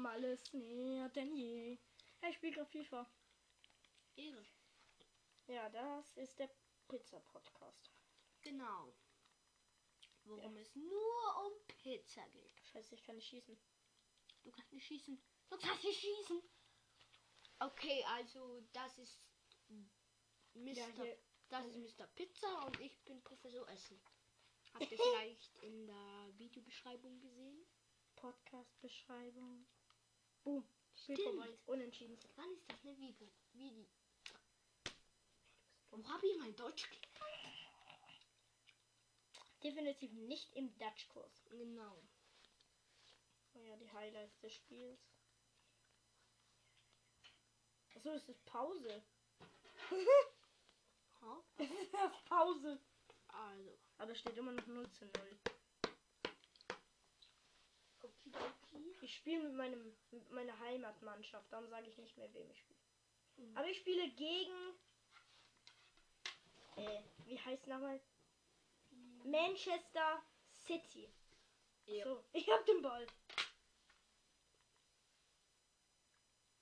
Malles näher denn je. Ich spiele gerade FIFA. Ehre. Ja, das ist der Pizza-Podcast. Genau. Worum es nur um Pizza geht. Scheiße, ich kann nicht schießen. Du kannst nicht schießen. Du kannst nicht schießen. Okay, also das ist Mr. Ja, hier. das ist Mr. Pizza und ich bin Professor Essen. Habt ihr vielleicht in der Videobeschreibung gesehen? Podcast-Beschreibung. Boom. Spiel Stimmt. vorbei. Unentschieden. Wann ist das eine Video? Video. Wo habe ich mein Deutsch? gelernt? Definitiv nicht im Dutch-Kurs. Genau. Oh ja, die Highlights des Spiels. Achso, es ist Pause. Es ist Pause. Also. Aber es steht immer noch 0 zu 0. Ich spiele mit meinem mit meiner Heimatmannschaft, darum sage ich nicht mehr, wem ich spiele. Mhm. Aber ich spiele gegen. Äh, wie heißt nochmal? Manchester City. Ja. So, ich hab den Ball.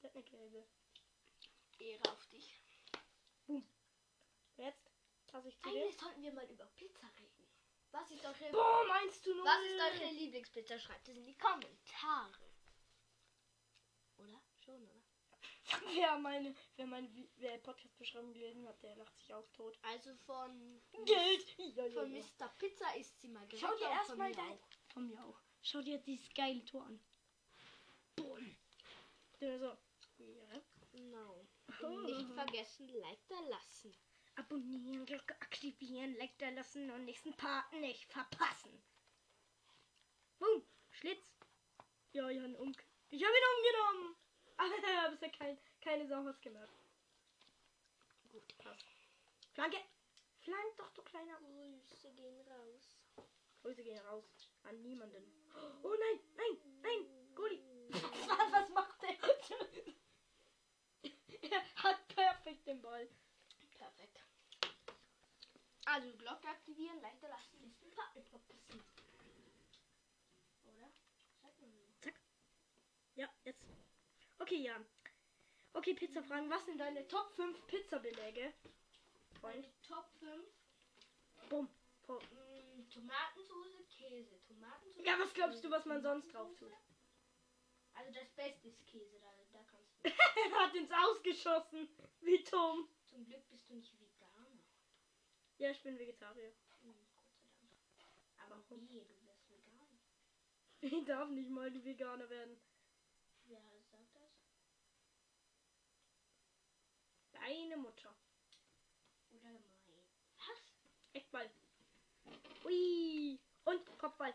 Der hat eine gelbe. Ehre auf dich. Jetzt passe ich zu dir. Eigentlich sollten wir mal über Pizza reden. Was ist eure, Boah, meinst du nur? was ist eure Lieblingspizza? Schreibt es in die Kommentare. Oder? Schon, oder? Wer meine, wer meine wer Podcast-Beschreibung gelesen hat, der lacht sich auch tot. Also von, Geld! Ja, ja, von ja. Mr. Pizza ist sie mal direkt Schau dir erstmal dein. auch. Von mir auch. Schau dir dieses geile Tor an. Boom. Der so. Ja. Genau. Oh. Nicht vergessen, Like da lassen. Abonnieren, Glocke aktivieren, Like da lassen und nächsten Part nicht verpassen. Boom. Schlitz. Ja, ich habe ihn, um ich hab ihn umgenommen. Aber bisher kein, keine Sau was gemacht. Gut. Passt. Flanke. Flank doch, du kleiner. Grüße gehen raus. Grüße gehen raus an niemanden. Oh nein, nein, nein, Goli. Was macht der? er hat perfekt den Ball. Perfekt. Also Glocke aktivieren, da lassen, nächsten Part nicht verpassen. Oder? So. Ja, jetzt. Okay, ja. Okay, Pizza fragen. Was sind deine Top 5 Pizzabeläge? Freund. Top 5. Bumm. Mm, Tomatensauce, Käse. Tomatensauce. Ja, was glaubst du, was man sonst drauf tut? Also das Beste ist Käse, da, da kannst du. er hat ins Ausgeschossen. Wie dumm. Zum Glück bist du nicht Veganer. Ja, ich bin Vegetarier. Hm, Gott sei Dank. Aber Warum? wie, du wirst vegan. Ich darf nicht mal die Veganer werden. Wer sagt das? Deine Mutter. Oder mein. Was? Eckball. Ui. Und Kopfball.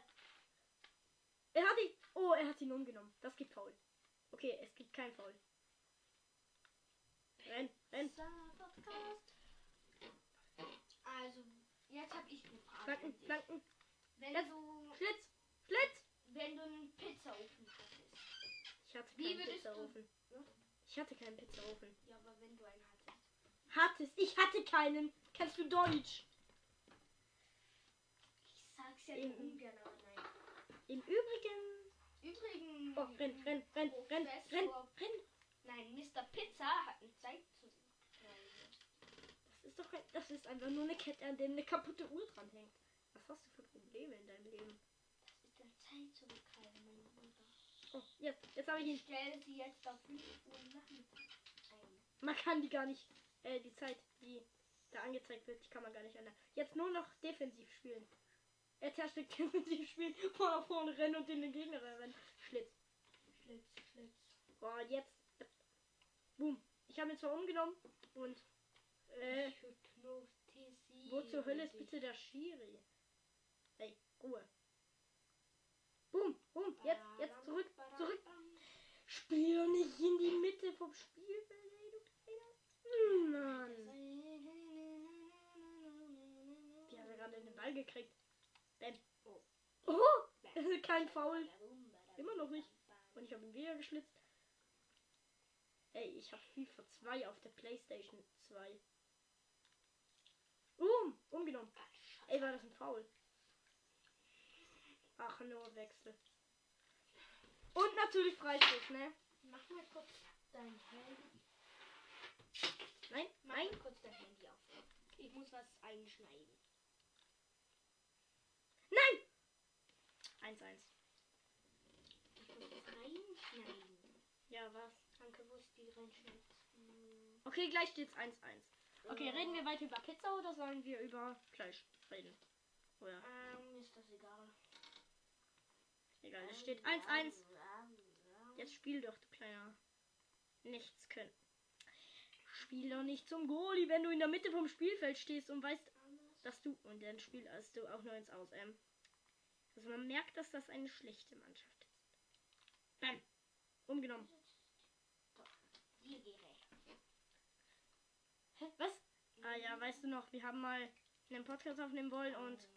Er hat ihn. Oh, er hat ihn umgenommen. Das gibt Foul. Okay, es gibt kein Foul. Renn, renn. Podcast. Also, jetzt habe ich eine Frage. Flanken, flanken. Wenn Jetzt. du, Schlitz, Schlitz. wenn du einen Pizzaofen hattest. Ich hatte Wie keinen würdest Pizzaofen. du- Ich hatte keinen Pizzaofen. Ja, aber wenn du einen hattest. Hattest. Ich hatte keinen. Kannst du Deutsch? Ich sag's ja nur ungern, aber nein. Im Übrigen. Übrigens. Oh, renn, renn, renn, renn, renn, Professor- renn. Nein, Mr. Pizza hat eine Zeit ist doch kein, das ist einfach nur eine Kette, an der eine kaputte Uhr dranhängt. Was hast du für Probleme in deinem Leben? Das ist eine Zeit zurückhalten, mein Bruder. Oh, jetzt, jetzt habe ich ihn. Ich stelle sie jetzt auf 5 Uhr Nachmittag ein. Man kann die gar nicht, äh, die Zeit, die da angezeigt wird, die kann man gar nicht ändern. Jetzt nur noch defensiv spielen. Er Hashtag defensiv spielen, vor nach vorne rennen und in den Gegner rennen. Schlitz. Schlitz, Schlitz. Boah, jetzt. Boom. Ich habe ihn zwar umgenommen und äh, wo zur Hölle ist bitte der Schiri? Ey, Ruhe. Boom, boom, jetzt, jetzt zurück, zurück. Spiel nicht in die Mitte vom Spielfeld, ey, du kleiner. Mann. Die hat er gerade den Ball gekriegt. Bam. Oh. Oh, kein Foul. Immer noch nicht. Und ich habe ihn wieder geschlitzt. Ey, ich habe FIFA 2 auf der Playstation 2. Um, umgenommen. Ey, war das ein Foul? Ach, nur Wechsel. Und natürlich Freistoß, ne? Mach mal kurz dein Handy. Nein, Mach nein. mal kurz dein Handy auf. Ich muss was einschneiden. Nein! 1-1. Ich muss das reinschneiden. Ja, was? Danke, wo ist die reinschneidet? Hm. Okay, gleich steht's 1-1. Okay, reden wir weiter über Pizza oder sollen wir über Fleisch reden? Oder? Ähm, ist das egal. Egal, es steht 1-1. Jetzt spiel doch, du kleiner. Nichts können. Spiel doch nicht zum Goalie, wenn du in der Mitte vom Spielfeld stehst und weißt, dass du. Und dann spielst du auch nur ins Aus. Ähm. Also man merkt, dass das eine schlechte Mannschaft ist. Bam. Umgenommen. Dir geh recht. Hä? Was? Ah ja, weißt du noch, wir haben mal einen Podcast aufnehmen wollen und,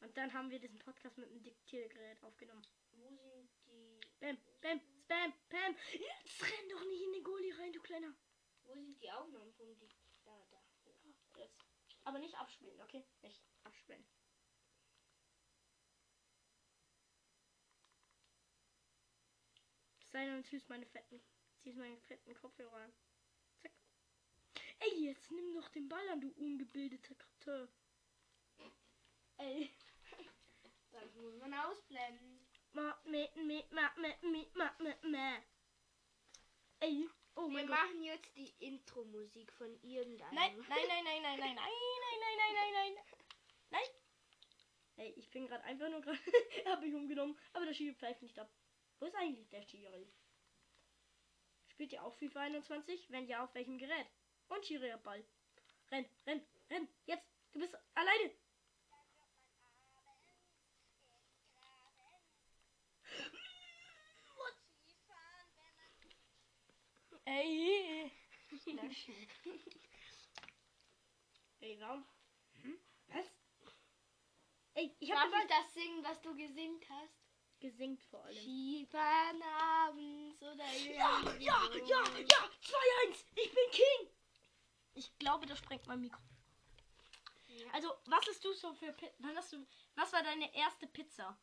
und dann haben wir diesen Podcast mit einem Diktiergerät aufgenommen. Wo sind die. Bam, bam, spam, bam. Jetzt renn doch nicht in den Goalie rein, du kleiner. Wo sind die Aufnahmen von die. Da, da. Jetzt. Aber nicht abspielen, okay? Nicht abspielen. Sei und ziehst meine fetten, ziehst meine fetten Kopfhörer an. Ey, jetzt nimm doch den Ball an, du ungebildeter Karteur. Ey. Das muss man ausblenden. Ey. Oh Wir machen jetzt die Intro-Musik von irgendeinem. Nein, nein, nein, nein, nein, nein, nein, nein, nein, nein, nein, nein. Nein. Ey, ich bin gerade einfach nur gerade. habe ich umgenommen. Aber der Schiri pfeift nicht ab. Wo ist eigentlich der Schiri? Spielt ihr auch FIFA 21? Wenn ja, auf welchem Gerät? Und Schiri Ball. Renn, renn, renn. Jetzt. Du bist alleine. Ey. Ey, warum? Hm? Was? Ey, ich Darf hab den ich das singen, was du gesingt hast? gesingt vor allem. Skifahren abends oder Ja, ja, ja, ja, 2-1. Ich bin King. Ich glaube, das sprengt mein Mikro. Ja. Also, was hast du so für wann hast du Was war deine erste Pizza?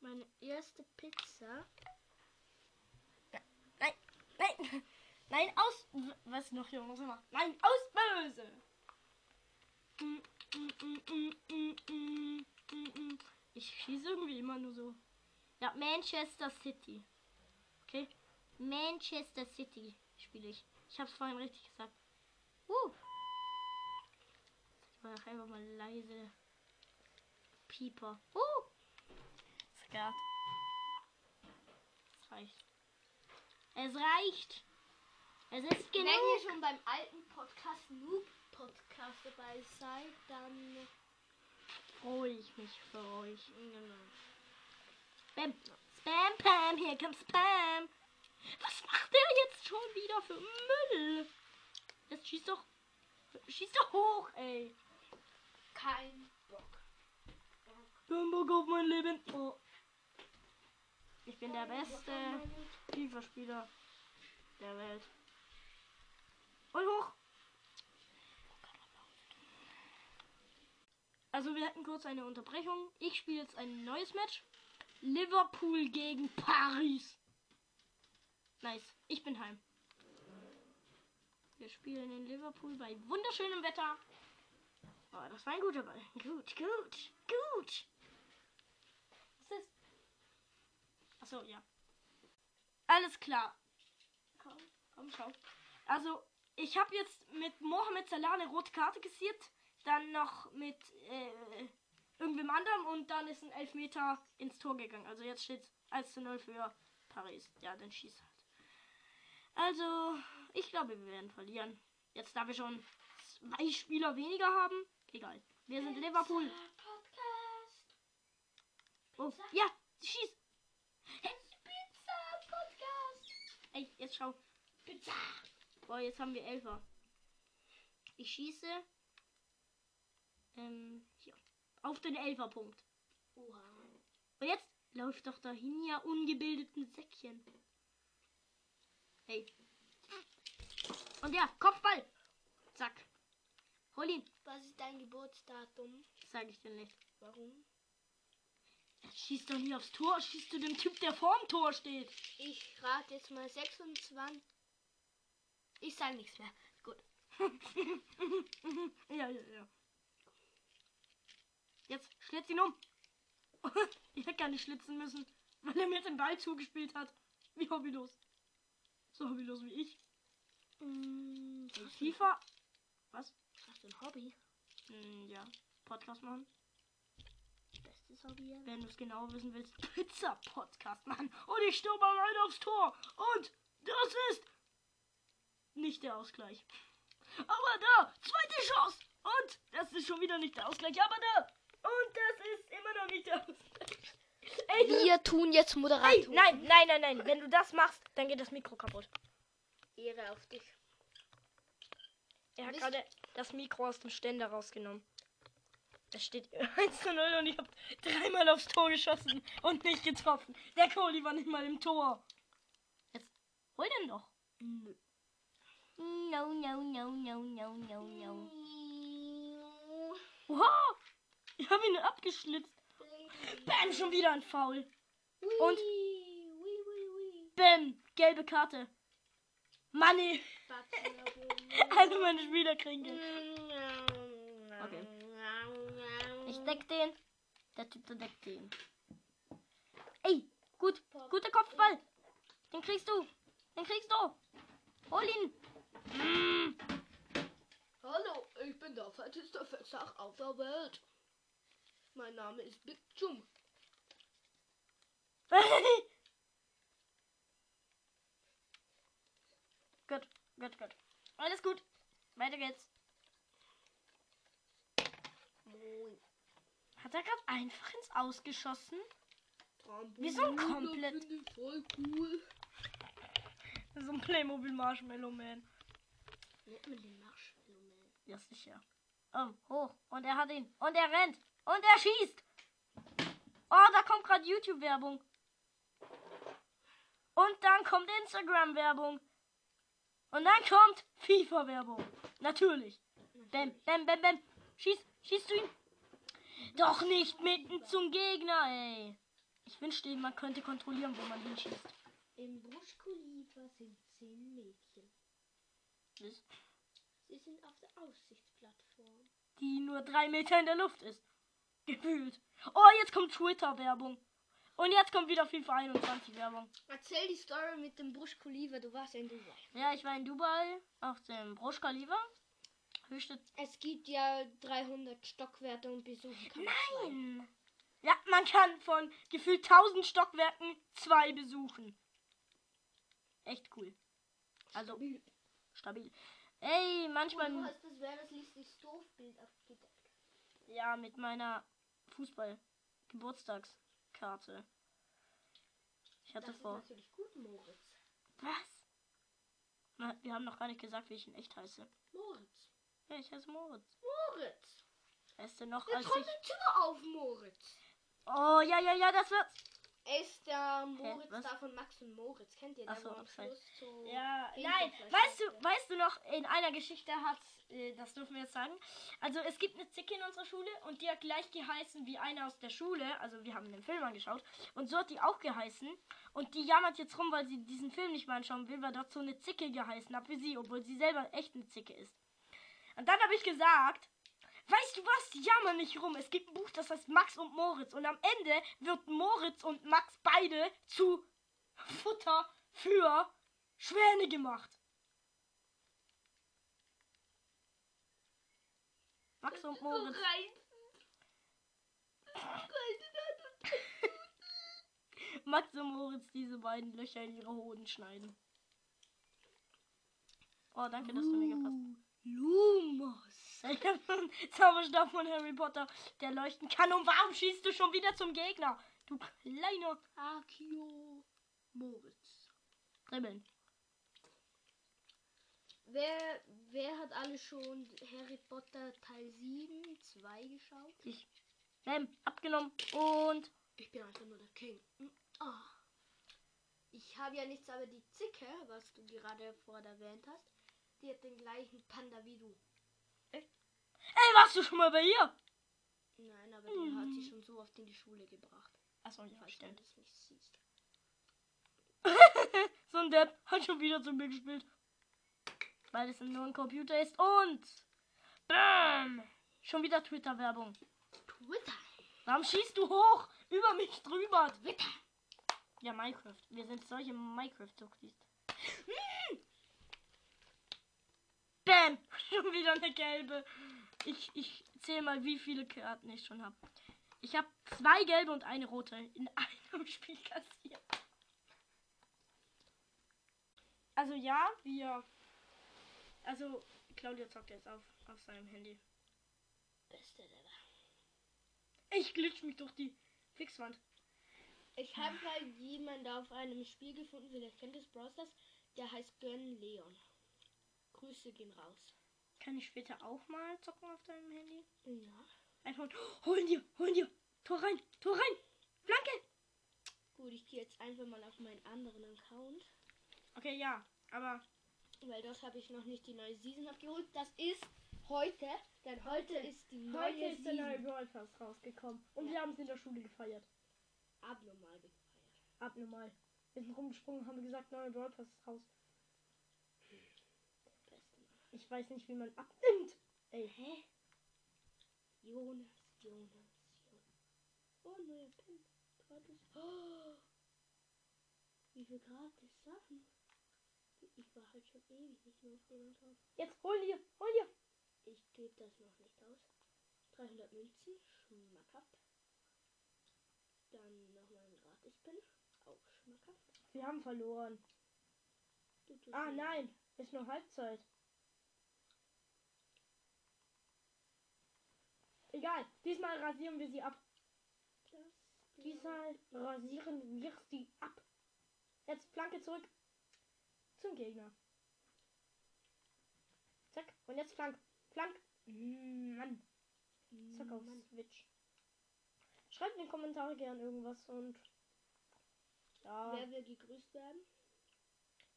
Meine erste Pizza. Nein, nein. Nein, aus was noch hier was immer. Nein, aus böse. Ich schieße irgendwie immer nur so. Ja, Manchester City. Okay? Manchester City spiele ich. Ich habe es vorhin richtig gesagt. Uh. Ich mache einfach mal leise. Pieper. Uh. Skat. Es reicht. Es reicht. Es ist Wenn genug. ihr schon beim alten Podcast Noob Podcast dabei seid, dann freue ich mich für euch. Spam, Spam, Pam, hier kommt Spam. Was macht der jetzt schon wieder für Müll? Jetzt schießt doch, schießt doch hoch, ey. kein Bock. Kein Bock auf mein Leben. Oh. Ich bin der beste FIFA-Spieler der Welt. Und hoch. Also wir hatten kurz eine Unterbrechung. Ich spiele jetzt ein neues Match. Liverpool gegen Paris. Nice. Ich bin heim. Wir spielen in Liverpool bei wunderschönem Wetter. Oh, das war ein guter Ball. Gut, gut, gut. Was ist? Achso, ja. Alles klar. Komm, komm, schau. Also, ich habe jetzt mit Mohamed Salah eine rote Karte kassiert. Dann noch mit äh, irgendwem anderem und dann ist ein Elfmeter ins Tor gegangen. Also jetzt steht 1 zu 0 für Paris. Ja, dann schießt halt. Also, ich glaube, wir werden verlieren. Jetzt da wir schon zwei Spieler weniger haben. Egal. Wir sind Liverpool. Podcast. Oh, ja, schieß. Pizza Podcast. Ey, jetzt schau. Pizza. Boah, jetzt haben wir Elfer. Ich schieße. Ähm, hier. Auf den Elferpunkt. Oha. Und jetzt läuft doch dahin ja ungebildeten Säckchen. Hey. Und ja, Kopfball. Zack. Hol ihn. Was ist dein Geburtsdatum? Sag ich dir nicht. Warum? Schieß doch nie aufs Tor. Schießt du dem Typ, der vorm Tor steht. Ich rate jetzt mal 26. Ich sage nichts mehr. Gut. ja, ja, ja. Jetzt schlitz ihn um. ich hätte gar nicht schlitzen müssen, weil er mir den Ball zugespielt hat. Wie hobbylos. So hobbylos wie ich. Mm, FIFA. Was? Hast du ein Hobby? Hm, ja. Podcast machen. Bestes Hobby ever. Wenn du es genau wissen willst, Pizza-Podcast machen. Und ich stürme rein aufs Tor. Und das ist nicht der Ausgleich. Aber da, zweite Chance. Und das ist schon wieder nicht der Ausgleich. Aber da. Und das ist immer noch nicht der Ausgleich. Ey, Wir tun jetzt Ey, Moderator. nein, nein, nein, nein. Wenn du das machst, dann geht das Mikro kaputt. Ehre auf dich. Er hat gerade das Mikro aus dem Ständer rausgenommen. Es steht 1 zu 0 und ich habe dreimal aufs Tor geschossen und nicht getroffen. Der Kohli war nicht mal im Tor. Jetzt hol den doch. Nö. No, no, no, no, no, no, no. Wow! Ich habe ihn abgeschlitzt. Bam, schon wieder ein Foul. Und? Bam, gelbe Karte. Money. Alle meine Spieler kriegen Geld. Okay. Ich deck den. Der Typ der deckt den. Ey, gut. Guter Kopfball. Den kriegst du. Den kriegst du. Hol ihn. Mm. Hallo, ich bin der fetteste Fettsach auf der Welt. Mein Name ist Big Jum. gut, gut, gut. Alles gut. Weiter geht's. Moin. Hat er gerade einfach ins Ausgeschossen? Trampolin, Wie so ein komplett- voll cool. So ein Playmobil Marshmallow Man. Nennt man den Marshmallow Man. Ja, sicher. Oh, hoch. Und er hat ihn. Und er rennt. Und er schießt. Oh, da kommt gerade YouTube-Werbung. Und dann kommt Instagram-Werbung. Und dann kommt FIFA-Werbung. Natürlich. Bam, bam, bam, bam. Schieß, schießt du ihn? Doch nicht mitten zum Gegner, ey. Ich wünschte, man könnte kontrollieren, wo man hinschießt. Im Bruschkuliefer sind zehn Mädchen. Das- Sie sind auf der Aussichtsplattform. Die nur drei Meter in der Luft ist. Gefühlt. Oh, jetzt kommt Twitter-Werbung. Und jetzt kommt wieder FIFA 21 Werbung. Erzähl die Story mit dem Bruschkuliefer. Du warst ja in Dubai. Ja, ich war in Dubai auf dem Burj Khalifa. Es gibt ja 300 Stockwerke und besuchen kann zwei. Nein! Ja, man kann von gefühlt 1000 Stockwerken zwei besuchen. Echt cool. Also, stabil. Ey, manchmal. Und du hast das Wehrenslichtes Stoffbild abgedeckt. Ja, mit meiner Fußball-Geburtstagskarte. Ich hatte Das ist vor. natürlich gut, Moritz. Was? Na, wir haben noch gar nicht gesagt, wie ich in echt heiße. Moritz. Ja, ich heiße Moritz. Moritz. Weißt du noch, Jetzt als ich. die Tür auf, Moritz. Oh, ja, ja, ja, das wird. Ist der Moritz was? da von Max und Moritz. Kennt ihr den, so, Ja, nein, weißt du, weißt du noch, in einer Geschichte hat, äh, das dürfen wir jetzt sagen, also es gibt eine Zicke in unserer Schule und die hat gleich geheißen wie eine aus der Schule, also wir haben den Film angeschaut und so hat die auch geheißen und die jammert jetzt rum, weil sie diesen Film nicht mehr anschauen will, weil dort so eine Zicke geheißen hat wie sie, obwohl sie selber echt eine Zicke ist. Und dann habe ich gesagt, weißt du was, jammer nicht rum, es gibt ein Buch, das heißt Max und Moritz und am Ende wird Moritz und Max beide zu Futter für Schwäne gemacht. Max und Moritz. Max und Moritz diese beiden Löcher in ihre Hoden schneiden. Oh, danke, dass du mir gepasst Lumos. Ich hab einen Zauberstab von Harry Potter, der leuchten kann. Und warum schießt du schon wieder zum Gegner? Du kleiner Akio Moritz. Dribbeln. Wer, wer hat alle schon Harry Potter Teil 7, 2 geschaut? Ich. Bam, abgenommen. Und. Ich bin einfach nur der King. Ah. Ich habe ja nichts, aber die Zicke, was du gerade vorher erwähnt hast, die hat den gleichen Panda wie du. Ey, warst du schon mal bei ihr? Nein, aber den hat sie schon so oft in die Schule gebracht. Achso, ja, falls stimmt. das nicht siehst. so ein Depp hat schon wieder zu mir gespielt. Weil es nur ein Computer ist und. Bam! Schon wieder Twitter-Werbung. Twitter. Warum schießt du hoch? Über mich drüber. Twitter. Ja, Minecraft. Wir sind solche Minecraft-Zuckis. Hm. Bam! Schon wieder eine gelbe. Ich, ich zähle mal, wie viele Karten ich schon habe. Ich habe zwei gelbe und eine rote in einem Spiel kassiert. Also ja, wir. Also Claudia zockt jetzt auf, auf seinem Handy. Beste ever. Ich glitsch mich durch die Fixwand. Ich habe halt jemanden auf einem Spiel gefunden, vielleicht kennt es Browsers, der heißt Gönn Leon. Grüße gehen raus. Kann ich später auch mal zocken auf deinem Handy? Ja. Einfach holen dir, holen dir. Tor rein, Tor rein. Flanke. Gut, ich gehe jetzt einfach mal auf meinen anderen Account, Okay, ja, aber weil dort habe ich noch nicht die neue Season abgeholt. Das ist heute, denn heute ist die neue heute ist der neue Brawl Pass rausgekommen. Und Ja. wir haben es in der Schule gefeiert. abnormal gefeiert. Abnormal. Wir sind rumgesprungen, haben gesagt, neuer Brawl Pass ist raus. Ich weiß nicht, wie man abnimmt. Ey, Hä? Jonas, Jonas, Jonas. Oh, neuer Pin. Gratis. Oh. Wie viel gratis Sachen. Ich war halt schon ewig nicht mehr auf dem drauf. jetzt hol dir, hol dir. Ich gebe das noch nicht aus. 300 Münzen, schmackhaft. Dann nochmal ein Gratis-Pin, auch schmackhaft. Wir haben verloren. Du Ah, nein. Ist nur Halbzeit. Egal. Diesmal rasieren wir sie ab. Diesmal rasieren wir sie ab. Jetzt Flanke zurück. Zum Gegner. Zack. Und jetzt Flank. Flank. Mann. Zack auf. Switch. Schreibt in die Kommentare gern irgendwas und. Ja. Wer will gegrüßt werden?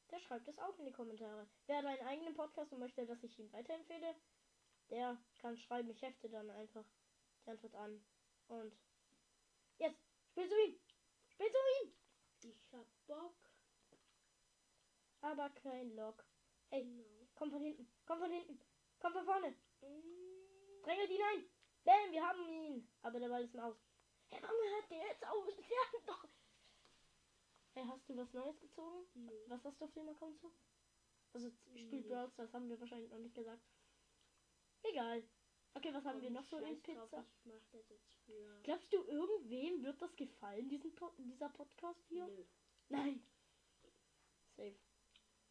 Der schreibt es auch in die Kommentare. Wer hat einen eigenen Podcast und möchte, dass ich ihn weiterempfehle, der kann schreiben. Ich hefte dann einfach die Antwort an. Und jetzt spielst du ihn. Spielst du ihn. Ich hab Bock. Aber kein Lock. Ey, Genau. komm von hinten. Komm von hinten. Komm von vorne. Mm, Drängelt ihn ein. Bam, wir haben ihn. Aber der Ball ist im Aus. Hey, warum hört der jetzt auf? Hat doch. Hey, hast du was Neues gezogen? Nö. Was hast du auf dem Account so? Also spielt Nee. Brawl Stars, haben wir wahrscheinlich noch nicht gesagt. Egal. Okay, was haben wir noch so in drauf, Pizza? Ich mach das jetzt für. Glaubst du, irgendwem wird das gefallen, diesen po dieser Podcast hier? Nö. Nein. Safe.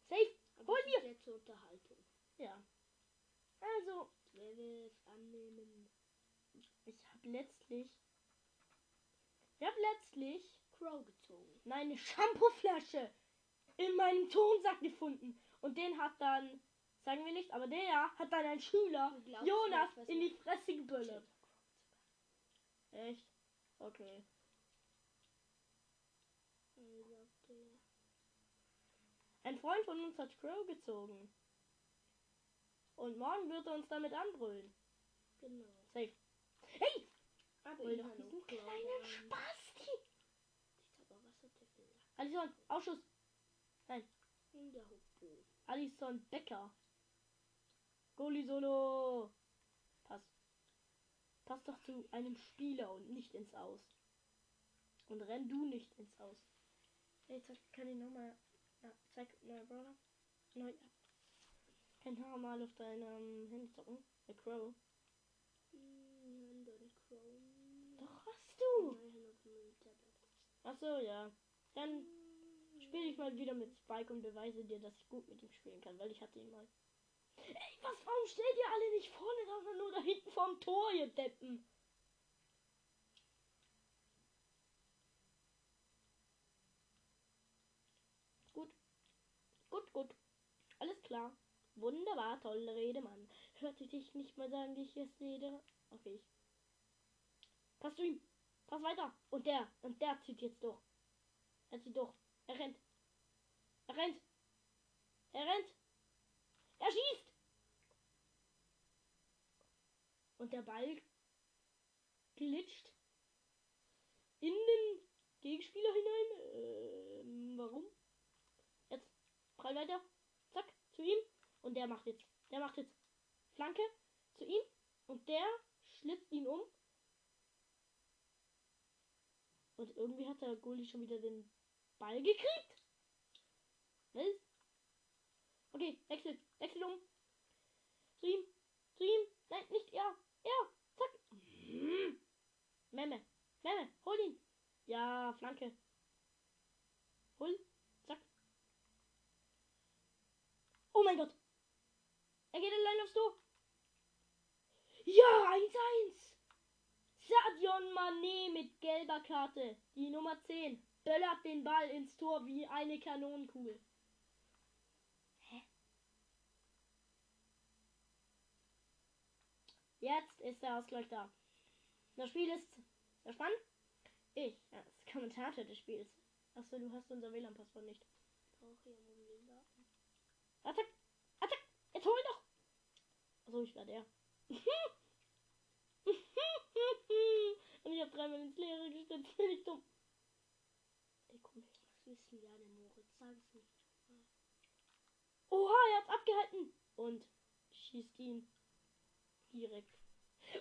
Safe. Aber Hol ist jetzt zur Unterhaltung. Ja. Also, Wer will es annehmen? ich habe letztlich. Ich habe letztlich. Crow gezogen. Nein, eine Shampooflasche in meinem Tonsack gefunden. Und den hat dann, sagen wir nicht, aber der hat dann ein Schüler, Jonas, nicht, in die Fresse geböllert. Echt? Okay. Ein Freund von uns hat Crow gezogen. Und morgen wird er uns damit anbrüllen. Genau. Safe. Hey! Aber Hol doch diesen kleinen. Spasti! Alison, Ausschuss. Hopo. Alison Becker. Goalie Solo. Pass. Pass doch zu einem Spieler und nicht ins Aus. Und renn du nicht ins Aus. Zeig, kann ich nochmal. Ja, zeig, neuer Brawler. Neu. Ja. Kann ich noch mal auf deinem Handy zocken? Der Crow. Doch hast du. Achso, ja. Dann spiele ich mal wieder mit Spike und beweise dir, dass ich gut mit ihm spielen kann, weil ich hatte ihn mal. Ey, was, warum steht ihr alle nicht vorne, sondern nur da hinten vorm Tor, ihr Deppen? Gut. Gut, gut. Alles klar. Wunderbar, tolle Rede, Mann. Hörte dich nicht mal sagen, wie ich es rede. Okay. ich- Pass du ihm. Pass weiter. Und der. Und der zieht jetzt durch. Er zieht durch. Er rennt. Er rennt. Er rennt. Er schießt. Und der Ball glitscht in den Gegenspieler hinein. Ähm, warum? Jetzt prall weiter. Zack, zu ihm. Und der macht jetzt. Der macht jetzt Flanke zu ihm. Und der schlitzt ihn um. Und irgendwie hat der Goalie schon wieder den Ball gekriegt. Was? Okay, wechselt. Wechselt um. Zu ihm. Zu ihm. Nein, nicht er. Er. Zack. Memme. Memme. Hol ihn. Ja, Flanke. Hol. Zack. Oh mein Gott. Er geht allein aufs Tor. Ja, 1-1. Sadion Mané mit gelber Karte. Die Nummer 10 böllert den Ball ins Tor wie eine Kanonenkugel. Hä? Jetzt ist der Ausgleich da. Das Spiel ist sehr spannend. Ich, als Kommentator des Spiels. Achso, du hast unser WLAN-Passwort nicht. Brauche ja mobilen Daten. Attack! Attack! Jetzt hol doch! Achso, ich war der. Und ich habe dreimal ins Leere gestützt. Bin ich dumm. Ey, komm, ich muss wissen, ja, der Moritz, sag es nicht. Oha, er hat's abgehalten. Und schießt ihn direkt.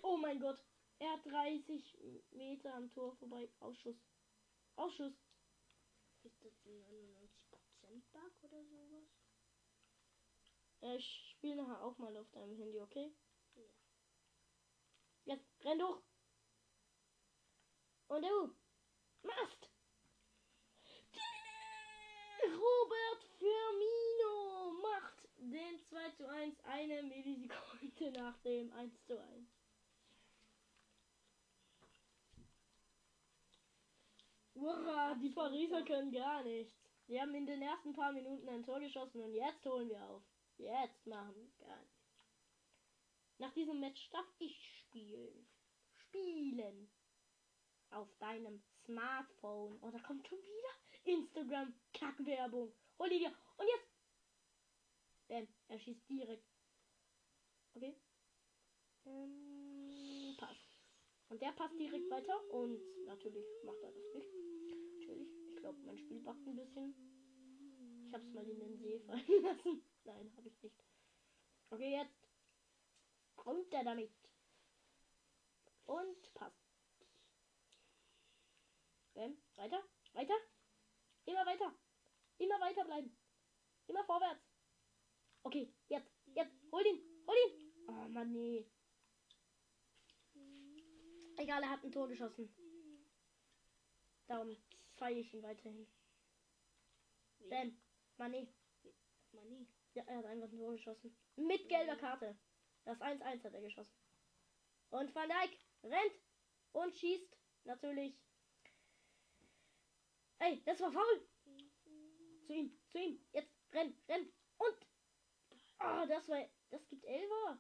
Oh mein Gott. Er hat 30 Meter am Tor vorbei. Ausschuss. Ausschuss. Ist das ein 99% Bug oder sowas? Äh, Ich spiele nachher auch mal auf deinem Handy, okay? Ja. Jetzt renn durch. Und du. Machst. Robert Firmino macht den 2 zu 1 eine Millisekunde nach dem 1 zu 1. Hurra, die Pariser können gar nichts. Wir haben in den ersten paar Minuten ein Tor geschossen und jetzt holen wir auf. Jetzt machen wir gar nichts. Nach diesem Match darf ich spielen. Spielen. Auf deinem Smartphone. Oh, da kommt schon wieder Instagram Kackwerbung. Hol die dir. Und jetzt. Bam, er schießt direkt. Okay. Ähm, Pass. Und der passt direkt weiter und natürlich macht er das nicht. Natürlich. Ich glaube, mein Spiel backt ein bisschen. Ich hab's mal in den See fallen lassen. Nein, habe ich nicht. Okay, jetzt. Runter damit. Und passt. Bam. Weiter. Weiter. Immer weiter. Immer weiter bleiben. Immer vorwärts. Okay, jetzt. Jetzt. Hol ihn. Hol ihn. Oh Mann, nee. Egal, er hat ein Tor geschossen. Darum feiere ich ihn weiterhin. Wie? Bam. Mané. Mani. Ja, er hat einfach ein Tor geschossen. Mit gelber Karte. Das 1-1 hat er geschossen. Und Van Dijk rennt und schießt. Natürlich. Ey, das war faul. Zu ihm, zu ihm. Jetzt renn, renn. Ah, das war. Das gibt Elfer.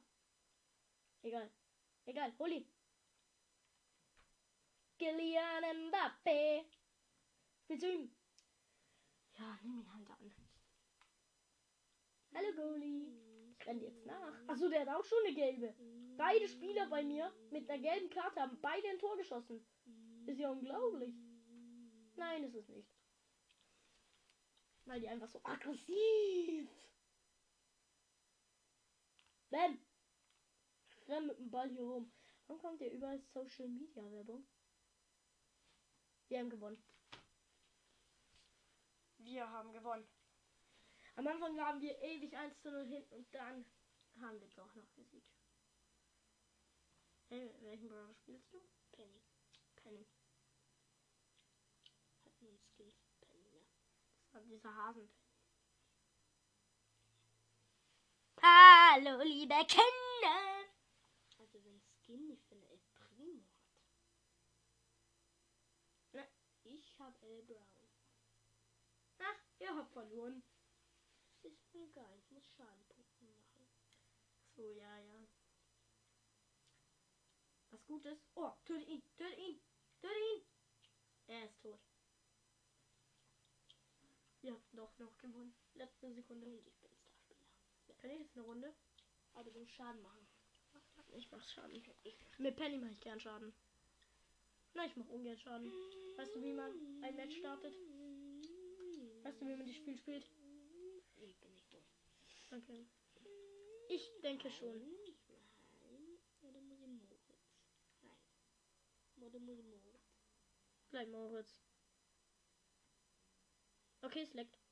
Egal. Egal, hol ihn. Kylian Mbappé. Spiel zu ihm. Ja, nimm ihn halt an. Hallo Goalie. Ich renn jetzt nach. Achso, der hat auch schon eine gelbe. Beide Spieler bei mir mit einer gelben Karte haben beide ein Tor geschossen. Ist ja unglaublich. Nein, ist es nicht. Weil die einfach so aggressiv. Bam. Renn mit dem Ball hier rum. Warum kommt hier überall Social Media Werbung? Wir haben gewonnen. Wir haben gewonnen. Am Anfang waren wir ewig 1 zu 0 hinten und dann haben wir doch noch gesiegt. Hey, welchen Brawler spielst du? Penny. Penny. Hat nur ein Skin für Penny, ne? Das war dieser Hasen. Hallo, liebe Kinder! Also wenn Skin nicht eine El Primo hat. Ne. Ich hab El Brown. Ach, ihr habt verloren. Das ist mir egal. Ich muss Schadenpunkte machen. So, ja, ja. Was gut ist. Oh, töte ihn, töte ihn, töte ihn. Er ist tot. Wir haben doch noch gewonnen. Letzte Sekunde. Und ich bin Starspieler. Penny ist eine Runde. Aber du musst Schaden machen. Ich mach Schaden. Ich Mit Penny mache ich gern Schaden. Nein, ich mach ungern Schaden. Weißt du, wie man ein Match startet? Weißt du, wie man das Spiel spielt? Ich bin nicht dumm. Okay. Ich denke schon. Nein, nein. Oder muss ich Moritz? Nein. Oder muss ich Moritz? Bleib Moritz. Okay, es leckt.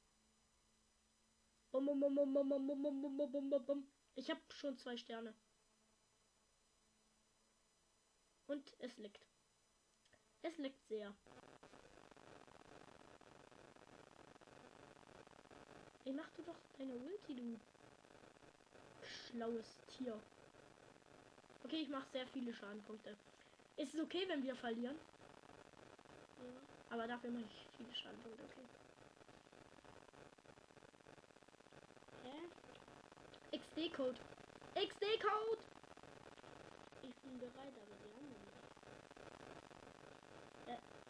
Bum, bum, bum, bum, bum, bum, bum, bum, bum, bum, bum. Ich habe schon zwei Sterne. Und es leckt. Es leckt sehr. Ey, mach du doch deine Ulti, du schlaues Tier. Okay, ich mache sehr viele Schadenpunkte. Ist es okay, wenn wir verlieren? Ja. Aber dafür mache ich viele Schadenpunkte, okay. Hä? XD-Code. XD-Code! Ich bin bereit, aber die anderen nicht.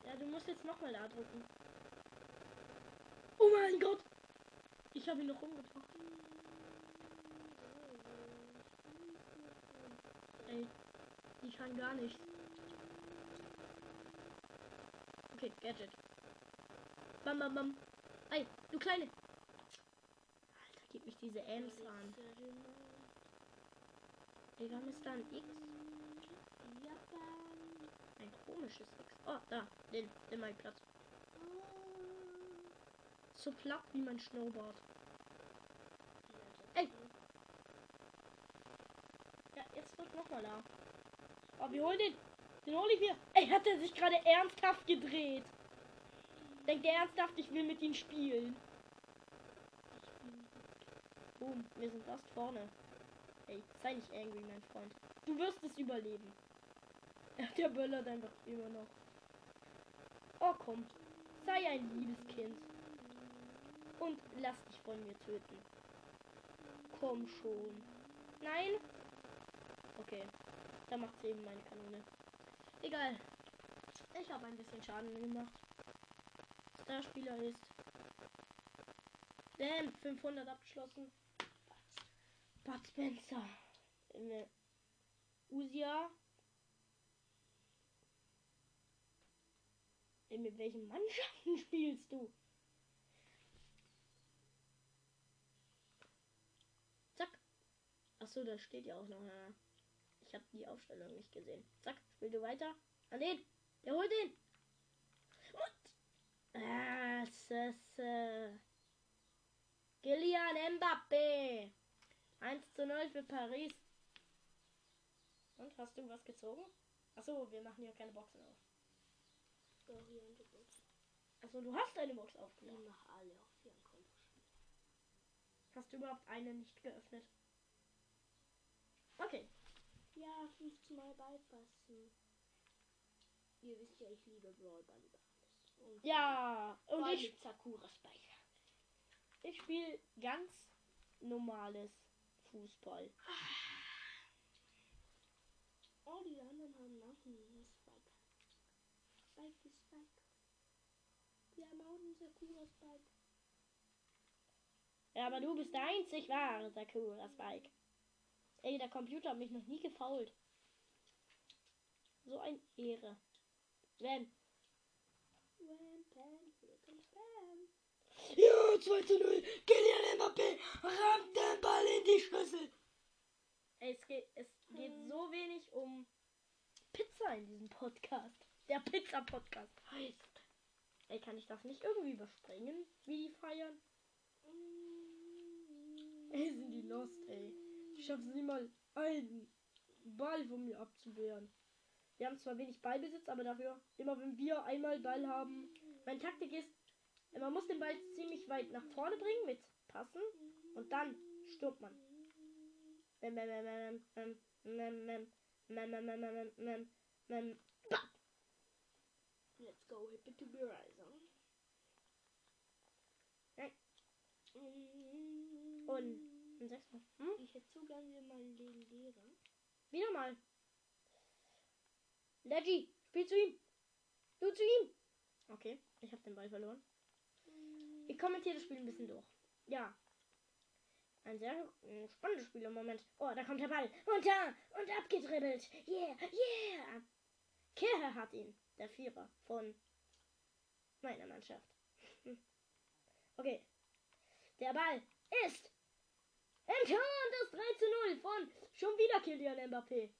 Ja, du musst jetzt nochmal da drücken. Oh mein Gott! Ich habe ihn noch umgebracht. Ey, die kann gar nichts. Okay, Gadget. Bam, bam, bam. Ey, du Kleine. Gib mich diese Ems an. Warum ist da ein X? Ein komisches X. Oh, da. Den, den mein Platz. So platt wie mein Snowboard. Ey. Ja, jetzt drück nochmal da. Oh, wir holen den. Den hol ich mir. Ey, hat er sich gerade ernsthaft gedreht? Denkt er ernsthaft, ich will mit ihm spielen? Boom, wir sind fast vorne. Ey, sei nicht angry, mein Freund. Du wirst es überleben. Der böllert einfach immer noch. Oh, komm. Sei ein liebes Kind. Und lass dich von mir töten. Komm schon. Nein? Okay. Da macht sie eben meine Kanone. Egal. Ich habe ein bisschen Schaden gemacht. Der Spieler ist. Damn, 500 abgeschlossen. Bud Spencer. Äh, Usia. Mit welchen Mannschaften spielst du? Zack. Achso, da steht ja auch noch. Ja. Ich habe die Aufstellung nicht gesehen. Zack, spiel du weiter. An den. Der holt den. Und. Ah. Kylian Mbappé. 1 zu 0 für Paris. Und hast du was gezogen? Achso, wir machen hier keine Boxen auf. Der Box. Achso, du hast eine Box Ich aufgemacht. mache alle auf ihren. Hast du überhaupt eine nicht geöffnet? Okay. Ja, 15 Mal beipassen. Ihr wisst ja, ich liebe Brawl Ball. Und Ja, und ich, Sakura Speicher. ich spiele ganz normales Fußball. Oh, die anderen haben auch einen Spike. Spike ist Spike. Wir haben auch einen Sakura Spike. Ja, aber du bist der einzig wahre Sakura Spike. Ey, der Computer hat mich noch nie gefault. So ein Ehre. Wenn. Wham, bam, flip and spam. Ja, 2 zu 0. Kylian Mbappé rammt den Ball in die Schüssel. Ey, es geht, es geht so wenig um Pizza in diesem Podcast. Der Pizza-Podcast heißt. Ey, kann ich das nicht irgendwie überspringen, wie die feiern? Ey, sind die lost, ey. Ich schaff's nicht mal, einen Ball von mir abzuwehren. Wir haben zwar wenig Ballbesitz, aber dafür, immer wenn wir einmal Ball haben. Meine Taktik ist, man muss den Ball ziemlich weit nach vorne bringen mit Passen und dann stürmt man. Let's go, hippie to be rising. Nein. Und ein Sechster. Hm? Ich hätte so gerne mal den Lehrer. Wieder mal. Leggy, spiel zu ihm. Du zu ihm. Okay, ich habe den Ball verloren. Ich kommentiere das Spiel ein bisschen durch. Ja. Ein sehr spannendes Spiel im Moment. Oh, da kommt der Ball. Und da. Und abgedribbelt. Yeah, yeah. Kerr hat ihn. Der Vierer von meiner Mannschaft. Okay. Der Ball ist im Tor und das 3 zu 0 von schon wieder Kylian Mbappé.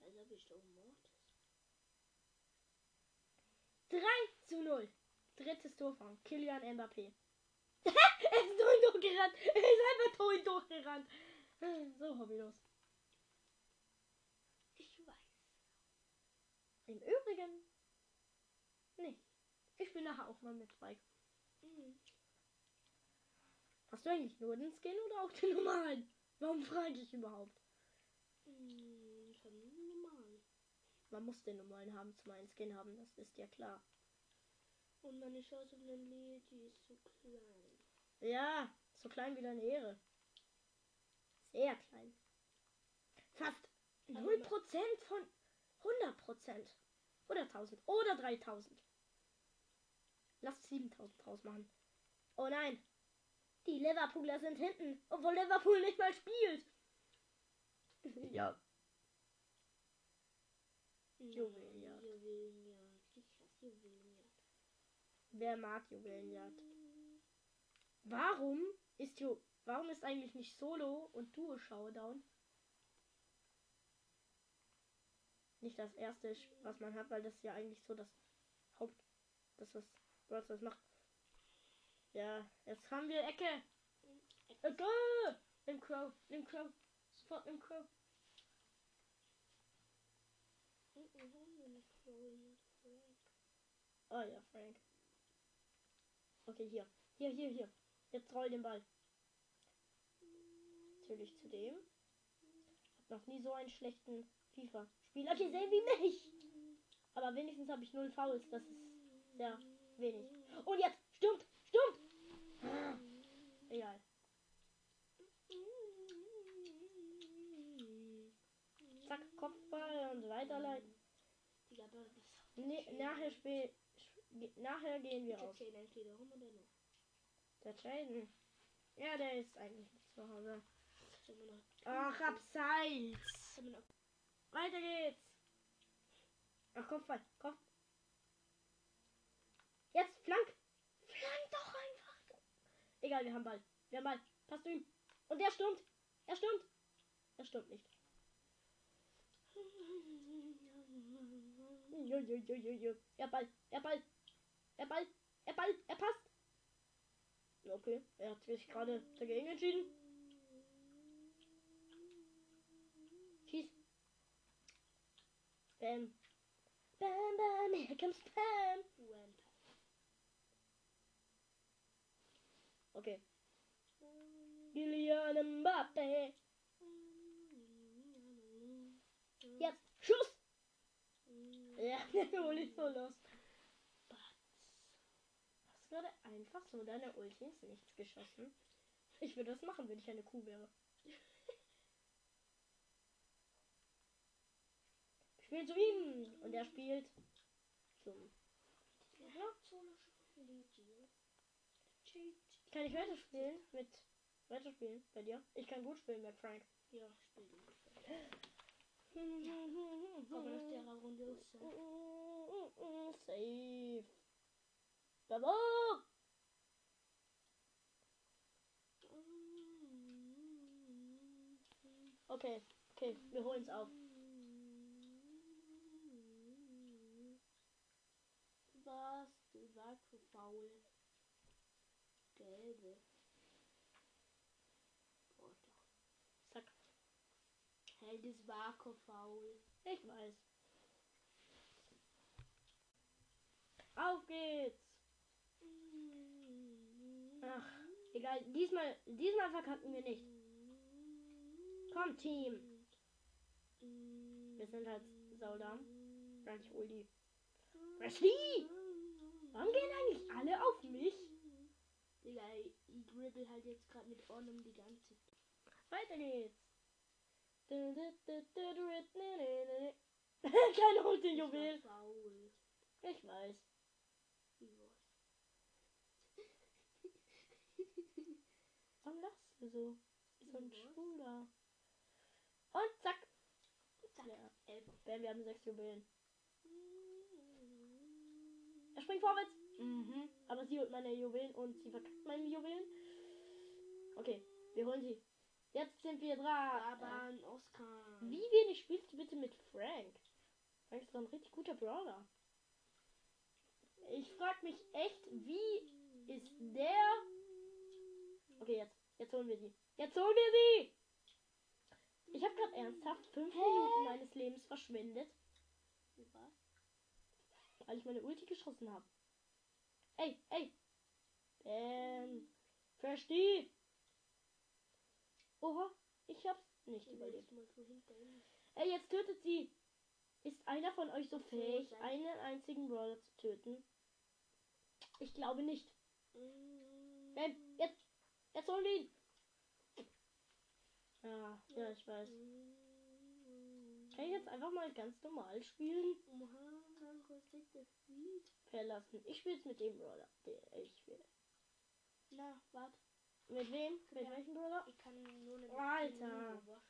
Also hab ich doch Mortis. 3 zu 0. Drittes Tor von Kylian Mbappé. er ist durch durchgerannt. Er ist einfach durch durchgerannt. So hobbylos. Ich weiß. Im Übrigen. Nee. Ich bin nachher auch mal mit Spike. Mhm. Hast du eigentlich nur den Skin oder auch den normalen? Warum frage ich überhaupt? Mhm, Ich hab einen normalen. Man muss den normalen haben, zum einen Skin haben, das ist ja klar. Und meine Chance auf einen Lied, die ist zu klein. Ja, so klein wie deine Ehre. Sehr klein. Fast 0% von 100%. Oder 1000. Oder 3000. Lass 7000 draus machen. Oh nein. Die Liverpooler sind hinten, obwohl Liverpool nicht mal spielt. ja. Juwelenjagd. Juwelenjagd. Ich hasse Juwelenjagd. Wer mag Juwelenjagd? Warum ist Ju Warum ist eigentlich nicht Solo und Duo Showdown? Nicht das erste, was man hat, weil das ja eigentlich so das Haupt, das was was das macht. Ja, jetzt haben wir Ecke. Ecke! Nimm Crow, nimm Crow, sofort nimm Crow. Oh ja, Frank. Okay, hier, hier, hier, hier. Jetzt roll den Ball. Natürlich zu dem. Hab noch nie so einen schlechten FIFA-Spieler gesehen wie mich. Aber wenigstens habe ich null Fouls. Das ist sehr wenig. Und jetzt stimmt, stimmt. Ah, Egal. Zack, Kopfball und weiterleiten. Nee, nachher spiel, sp- nachher gehen wir der rum oder noch. Der Jaden. Ja, der ist eigentlich nicht zu Hause. Ach, abseits. Wir noch. Weiter geht's. Ach, Kopfball. Kopf. Jetzt, flank. Flank doch einfach. Egal, wir haben Ball. Wir haben Ball. Passt du ihm. Und der stürmt. Er stürmt. Er stürmt nicht. Er Ball. Er Ball. Er Ball. Er Ball. Er passt. Okay, er hat sich gerade dagegen entschieden. Schieß. Bam. Bam, bam, here comes Bam. Okay. Kylian Mbappe. Jetzt, Schuss. Ja, der Uli ist so los. Gerade einfach so deine Ulti ins Nichts geschossen? Ich würde das machen, wenn ich eine Kuh wäre. Spielt zu ihm und er spielt zum. Kann ich weiterspielen mit weiterspielen bei dir? Ich kann gut spielen mit Frank. Ja, spiel du. Aber nach der Runde ist. Safe. Baba! Okay, okay, wir holen es auf. Was? Du warst so faul. Gelbe. Doch. Zack. Hey, das war faul. Ich weiß. Auf geht's! Ach, egal. Diesmal, diesmal verkacken wir nicht. Komm, Team. Wir sind halt Saudam. Nein, ich hol die. Wesley! Warum gehen eigentlich alle auf mich? Digga, ich dribbel halt jetzt gerade mit Ornum die ganze. Weiter geht's. Das war Juwel. Ich weiß. Wie war's? Warum lachst du so? Wie so ein Was? Schwuler. Und zack. Zack. Ja. Bam, wir haben sechs Juwelen. Er springt vorwärts. Mhm. Aber sie holt meine Juwelen und sie verkackt meine Juwelen. Okay, wir holen sie. Jetzt sind wir dran. Aber ein Oscar. Wie wenig spielst du bitte mit Frank? Frank ist doch ein richtig guter Brawler. Ich frag mich echt, wie ist der. Okay, jetzt. Jetzt holen wir sie. Jetzt holen wir sie! Ich habe gerade ernsthaft fünf Minuten meines Lebens verschwendet, Was? weil ich meine Ulti geschossen habe. Ey, ey! Ähm. Versteh! Oha, ich hab's nicht überlebt. Ey, jetzt tötet sie! Ist einer von euch so fähig, einen einzigen Brawler zu töten? Ich glaube nicht. Bam, jetzt! Jetzt wir ihn! Ja, ja, ich weiß. Kann ich jetzt einfach mal ganz normal spielen? Verlassen. Ich spiele jetzt mit dem Brawler. Der ich will. Na, warte. Mit wem? Mit Ja. welchem Brawler? Ich kann nur eine. Alter.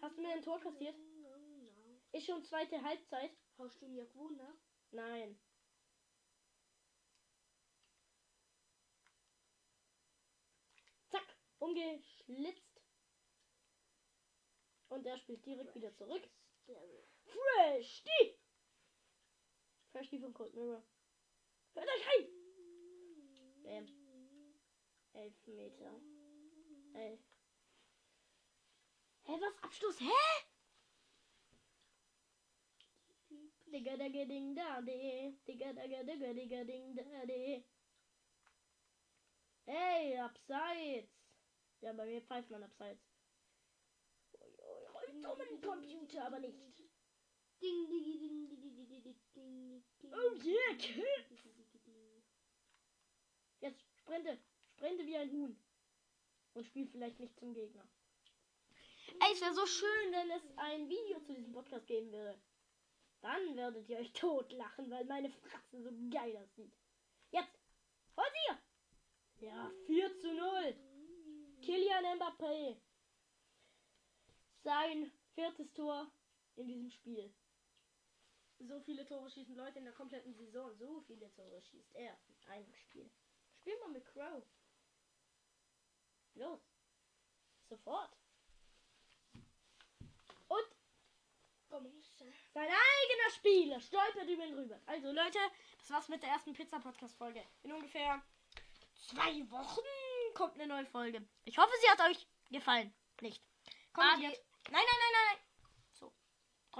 Hast du mir ein Tor kassiert? Ist schon zweite Halbzeit? Hast du mir gewonnen? Nein. Zack, umgeschlitzt. Und er spielt direkt wieder zurück. Fresh, die! Fresh, die von Cold Mirror. Hört euch ein! Bam. Elf Meter. Elf. Hä, was? Abschluss? Hä? Digga, digga, ding, da, de. Digga, digga, digga, digga, ding, da, de. Hey, abseits. Ja, bei mir pfeift man abseits. Ui, dummen Computer, aber nicht. Ding, ding, ding, ding, ding, ding, ding, ding. Oh yeah, Kids. Jetzt sprinte. Sprinte wie ein Huhn. Und spiel vielleicht nicht zum Gegner. Ey, es wäre so schön, wenn es ein Video zu diesem Podcast geben würde. Dann werdet ihr euch totlachen, weil meine Fratze so geil aussieht. Jetzt! Hol sie! Ja, 4 zu 0. Kilian Mbappé. Sein viertes Tor in diesem Spiel. So viele Tore schießen Leute in der kompletten Saison. So viele Tore schießt er in einem Spiel. Spiel mal mit Crow. Los. Sofort. Und sein eigener Spieler stolpert über ihn rüber. Also Leute, das war's mit der ersten Pizza-Podcast-Folge. In ungefähr zwei Wochen kommt eine neue Folge. Ich hoffe, sie hat euch gefallen. Nicht. Kommentiert. Nein, nein, nein, nein, nein.